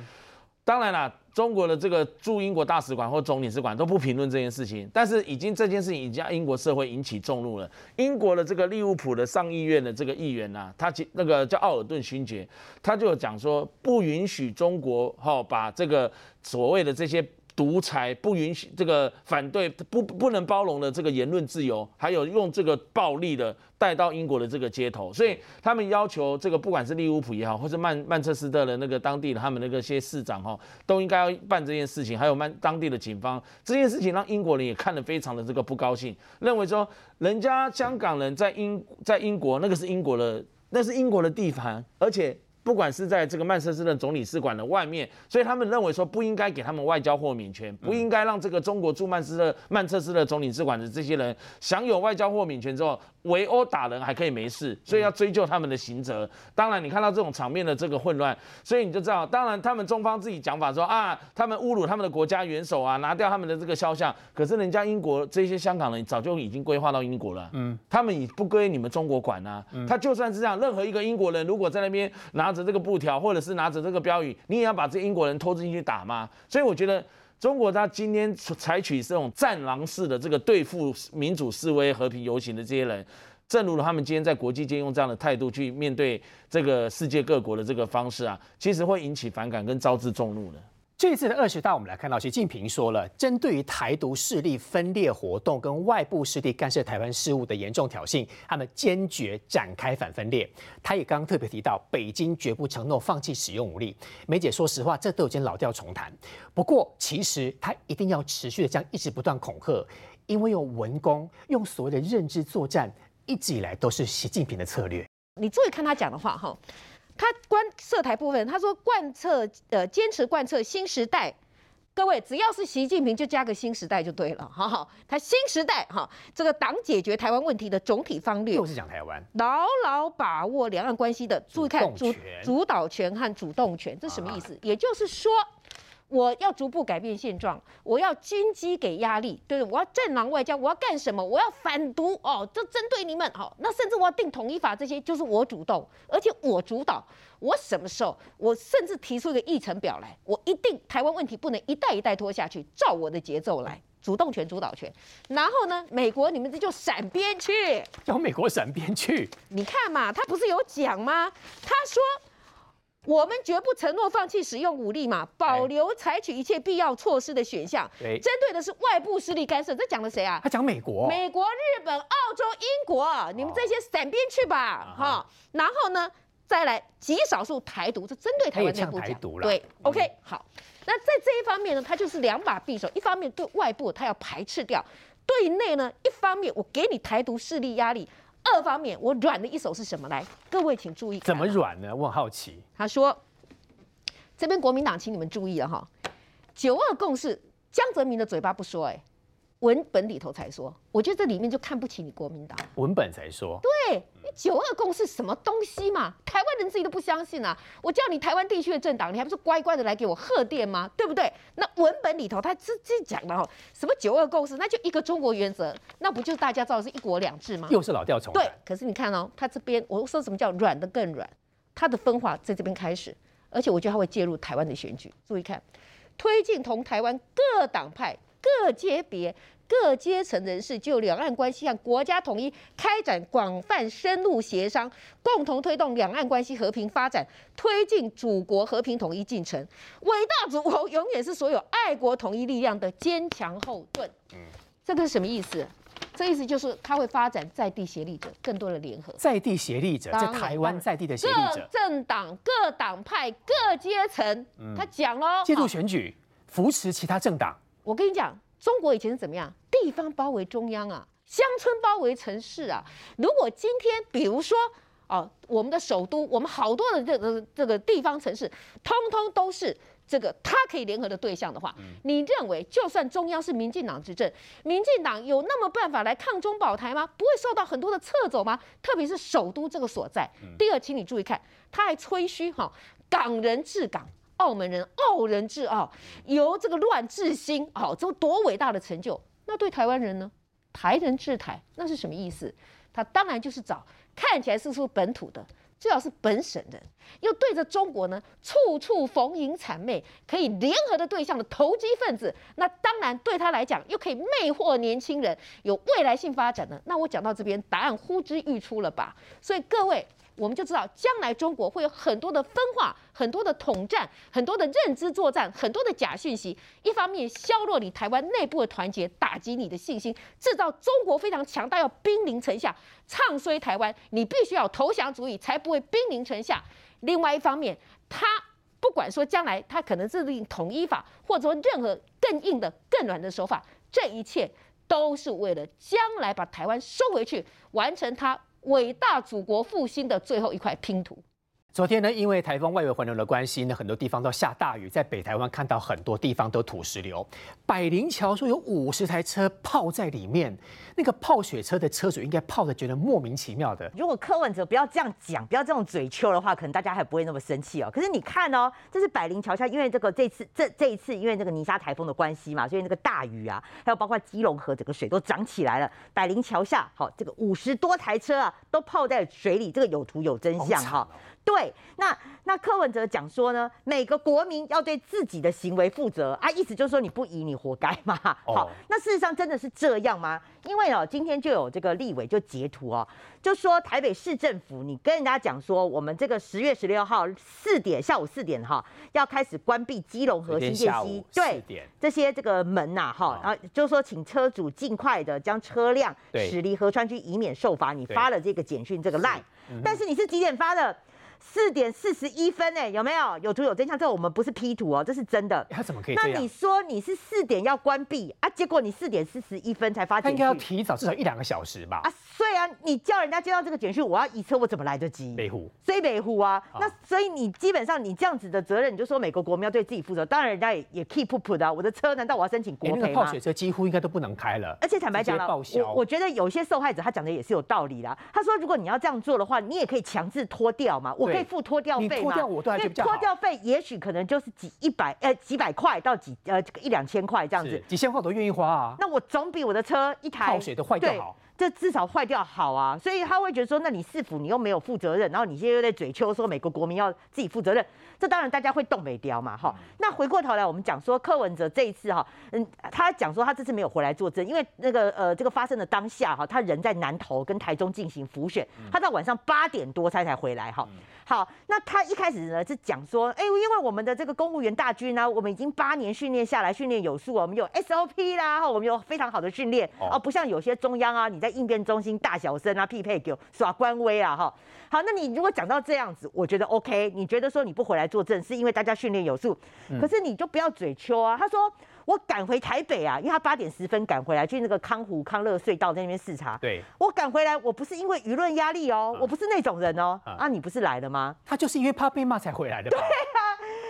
当然了，中国的这个驻英国大使馆或总领事馆都不评论这件事情，但是已经这件事情已经让英国社会引起众怒了。英国的这个利物浦的上议院的这个议员呐，他那个叫奥尔顿勋爵，他就讲说不允许中国哈把这个所谓的这些。独裁不允许这个反对不不能包容的这个言论自由，还有用这个暴力的带到英国的这个街头，所以他们要求这个不管是利物浦也好，或是曼曼彻斯特的那个当地的他们那个些市长哈，都应该要办这件事情，还有曼当地的警方这件事情让英国人也看得非常的这个不高兴，认为说人家香港人在英在英国那个是英国的那是英国的地盘，而且。不管是在这个曼彻斯特总领事馆的外面，所以他们认为说不应该给他们外交豁免权，不应该让这个中国驻曼斯特曼彻斯特总领事馆的这些人享有外交豁免权之后。围殴打人还可以没事，所以要追究他们的刑责。当然，你看到这种场面的这个混乱，所以你就知道，当然他们中方自己讲法说啊，他们侮辱他们的国家元首啊，拿掉他们的这个肖像。可是人家英国这些香港人早就已经规划到英国了，嗯，他们已不归你们中国管啊。他就算是这样，任何一个英国人如果在那边拿着这个布条，或者是拿着这个标语，你也要把这英国人拖进去打吗？所以我觉得。中国他今天采取这种战狼式的这个对付民主示威、和平游行的这些人，正如他们今天在国际间用这样的态度去面对这个世界各国的这个方式啊，其实会引起反感跟招致众怒的。这次的二十大，我们来看到习近平说了，针对于台独势力分裂活动跟外部势力干涉台湾事务的严重挑衅，他们坚决展开反分裂。他也刚刚特别提到，北京绝不承诺放弃使用武力。梅姐，说实话，这都已经老调重弹。不过，其实他一定要持续的这样一直不断恐吓，因为用文攻、用所谓的认知作战，一直以来都是习近平的策略。你注意看他讲的话，哈。他关涉台部分，他说贯彻呃坚持贯彻新时代，各位只要是习近平就加个新时代就对了，哈哈，他新时代哈这个党解决台湾问题的总体方略，又是讲台湾，牢牢把握两岸关系的注意看主主导权和主动权，这什么意思？也就是说。我要逐步改变现状，我要军机给压力，对不对？我要战狼外交，我要干什么？我要反独哦，就针对你们哦，那甚至我要定统一法，这些就是我主动，而且我主导。我什么时候？我甚至提出一个议程表来，我一定台湾问题不能一代一代拖下去，照我的节奏来，主动权、主导权。然后呢，美国你们这就闪边去，叫美国闪边去。你看嘛，他不是有讲吗？他说。我们绝不承诺放弃使用武力嘛，保留采取一切必要措施的选项。对，针对的是外部势力干涉。这讲的谁啊？他讲美国、美国、日本、澳洲、英国，你们这些闪边去吧，哈。然后呢，再来极少数台独，这针对台湾内部讲。对，OK，好。那在这一方面呢，他就是两把匕首，一方面对外部他要排斥掉，对内呢，一方面我给你台独势力压力。二方面，我软的一手是什么？来，各位请注意。怎么软呢？我很好奇。他说：“这边国民党，请你们注意了哈，九二共识，江泽民的嘴巴不说，哎。”文本里头才说，我觉得这里面就看不起你国民党。文本才说，对你九二共识什么东西嘛？台湾人自己都不相信啊！我叫你台湾地区的政党，你还不是乖乖的来给我贺电吗？对不对？那文本里头他自己讲了哦，什么九二共识，那就一个中国原则，那不就大家知道是一国两制吗？又是老调重对，可是你看哦，他这边我说什么叫软的更软，他的分化在这边开始，而且我觉得他会介入台湾的选举。注意看，推进同台湾各党派。各阶别、各阶层人士就两岸关系向国家统一开展广泛深入协商，共同推动两岸关系和平发展，推进祖国和平统一进程。伟大祖国永远是所有爱国统一力量的坚强后盾。嗯，这个是什么意思？这意思就是他会发展在地协力者，更多的联合。在地协力者，在台湾在地的协力者，各政党、各党派、各阶层，他讲喽，介入选举，扶持其他政党。我跟你讲，中国以前是怎么样？地方包围中央啊，乡村包围城市啊。如果今天，比如说，哦，我们的首都，我们好多的这个这个地方城市，通通都是这个他可以联合的对象的话，你认为，就算中央是民进党执政，民进党有那么办法来抗中保台吗？不会受到很多的掣肘吗？特别是首都这个所在。第二，请你注意看，他还吹嘘哈，港人治港。澳门人澳人治澳，由这个乱治兴，好，这多伟大的成就。那对台湾人呢？台人治台，那是什么意思？他当然就是找看起来是说本土的，最好是本省人，又对着中国呢处处逢迎谄媚，可以联合的对象的投机分子，那当然对他来讲又可以魅惑年轻人，有未来性发展的。那我讲到这边，答案呼之欲出了吧？所以各位。我们就知道，将来中国会有很多的分化、很多的统战、很多的认知作战、很多的假讯息。一方面削弱你台湾内部的团结，打击你的信心，制造中国非常强大，要兵临城下，唱衰台湾。你必须要投降主义，才不会兵临城下。另外一方面，他不管说将来他可能制定统一法，或者说任何更硬的、更软的手法，这一切都是为了将来把台湾收回去，完成他。伟大祖国复兴的最后一块拼图。昨天呢，因为台风外围环流的关系呢，很多地方都下大雨，在北台湾看到很多地方都土石流。百灵桥说有五十台车泡在里面，那个泡雪车的车主应该泡的觉得莫名其妙的。如果柯文哲不要这样讲，不要这种嘴丘的话，可能大家还不会那么生气哦。可是你看哦，这是百灵桥下，因为这个这次这这一次因为这个泥沙台风的关系嘛，所以那个大雨啊，还有包括基隆河整个水都涨起来了。百灵桥下，好，这个五十多台车啊，都泡在水里，这个有图有真相哈。对，那那柯文哲讲说呢，每个国民要对自己的行为负责啊，意思就是说你不移你活该嘛。好，那事实上真的是这样吗？因为哦，今天就有这个立委就截图哦，就说台北市政府，你跟人家讲说，我们这个十月十六号四点下午四点哈，要开始关闭基隆和新店溪对这些这个门呐哈，然后就说请车主尽快的将车辆驶离河川区，以免受罚。你发了这个简讯这个赖，但是你是几点发的？四点四十一分哎，有没有有图有真相？这我们不是 P 图哦，这是真的。他怎么可以那你说你是四点要关闭啊？结果你四点四十一分才发简讯，应该要提早至少一两个小时吧？啊，虽然啊，你叫人家接到这个简讯，我要移车，我怎么来得及？北湖，追北湖啊！那所以你基本上你这样子的责任，你就说美国国民要对自己负责。当然人家也也 keep up 的，我的车难道我要申请国赔吗？泡水车几乎应该都不能开了。而且坦白讲了，我我觉得有些受害者他讲的也是有道理啦。他说如果你要这样做的话，你也可以强制脱掉嘛，我可以付脱掉。脱掉我都还觉得脱掉费也许可能就是几一百呃几百块到几呃一两千块这样子，几千块我都愿意花啊。那我总比我的车一台泡水都坏掉好。这至少坏掉好啊，所以他会觉得说，那你市府你又没有负责任，然后你现在又在嘴求说美国国民要自己负责任，这当然大家会动美雕嘛，哈。那回过头来，我们讲说柯文哲这一次哈，嗯，他讲说他这次没有回来作证，因为那个呃这个发生的当下哈，他人在南投跟台中进行浮选，他到晚上八点多才才回来哈。好，那他一开始呢是讲说，哎，因为我们的这个公务员大军呢，我们已经八年训练下来，训练有素，我们有 SOP 啦，我们有非常好的训练，哦，不像有些中央啊，你在应变中心大小声啊，匹配给耍官威啊，哈。好，那你如果讲到这样子，我觉得 OK，你觉得说你不回来作证是因为大家训练有素，可是你就不要嘴丘啊。他说。我赶回台北啊，因为他八点十分赶回来去那个康湖康乐隧道在那边视察。对，我赶回来，我不是因为舆论压力哦，我不是那种人哦。啊，你不是来了吗？他就是因为怕被骂才回来的。对啊，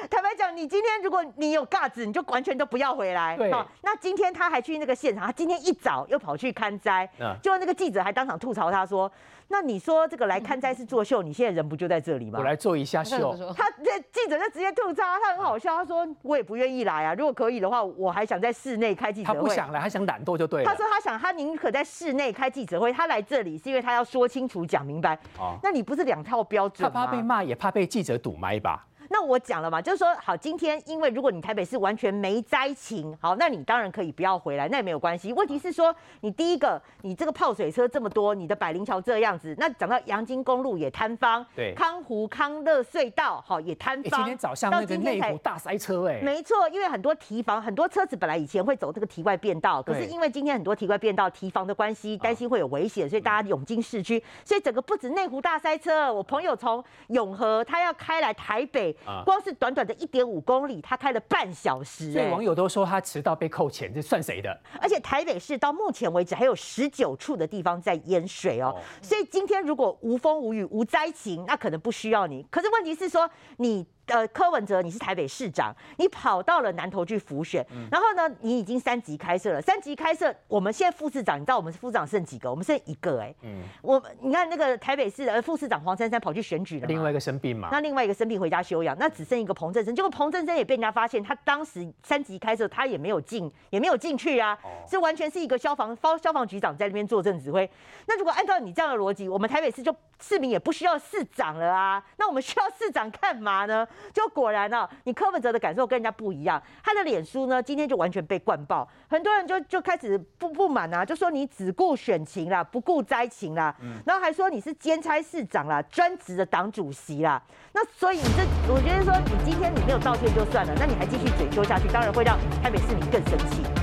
坦白讲，你今天如果你有架子，你就完全都不要回来。对，那今天他还去那个现场，他今天一早又跑去看灾，就那个记者还当场吐槽他说。那你说这个来看灾是作秀，你现在人不就在这里吗？我来做一下秀。他这记者就直接吐槽，他很好笑。他说我也不愿意来啊，如果可以的话，我还想在室内开记者会。他不想来，他想懒惰就对了。他说他想，他宁可在室内开记者会，他来这里是因为他要说清楚、讲明白。哦，那你不是两套标准吗？他怕被骂，也怕被记者堵麦吧？那我讲了嘛，就是说好，今天因为如果你台北市完全没灾情，好，那你当然可以不要回来，那也没有关系。问题是说，你第一个，你这个泡水车这么多，你的百灵桥这样子，那讲到阳金公路也坍方，对，康湖康乐隧道好也坍方。今天早上那个内湖大塞车，哎，没错，因为很多提防，很多车子本来以前会走这个提外变道，可是因为今天很多提外变道提防的关系，担心会有危险，所以大家涌进市区，所以整个不止内湖大塞车，我朋友从永和他要开来台北，光是短短。的一点五公里，他开了半小时，所以网友都说他迟到被扣钱，这算谁的？而且台北市到目前为止还有十九处的地方在淹水哦，所以今天如果无风无雨无灾情，那可能不需要你。可是问题是说你。呃，柯文哲，你是台北市长，你跑到了南投去辅选，然后呢，你已经三级开设了。三级开设，我们现在副市长，你知道我们副市长剩几个？我们剩一个哎。嗯。我你看那个台北市的副市长黄珊珊跑去选举了，另外一个生病嘛。那另外一个生病回家休养，那只剩一个彭振生。结果彭振生也被人家发现，他当时三级开设，他也没有进，也没有进去啊，是完全是一个消防消消防局长在那边坐镇指挥。那如果按照你这样的逻辑，我们台北市就市民也不需要市长了啊？那我们需要市长干嘛呢？就果然啊，你柯文哲的感受跟人家不一样，他的脸书呢今天就完全被灌爆，很多人就就开始不不满啊，就说你只顾选情啦，不顾灾情啦，然后还说你是兼差市长啦，专职的党主席啦，那所以你这，我觉得说你今天你没有道歉就算了，那你还继续嘴究下去，当然会让台北市民更生气。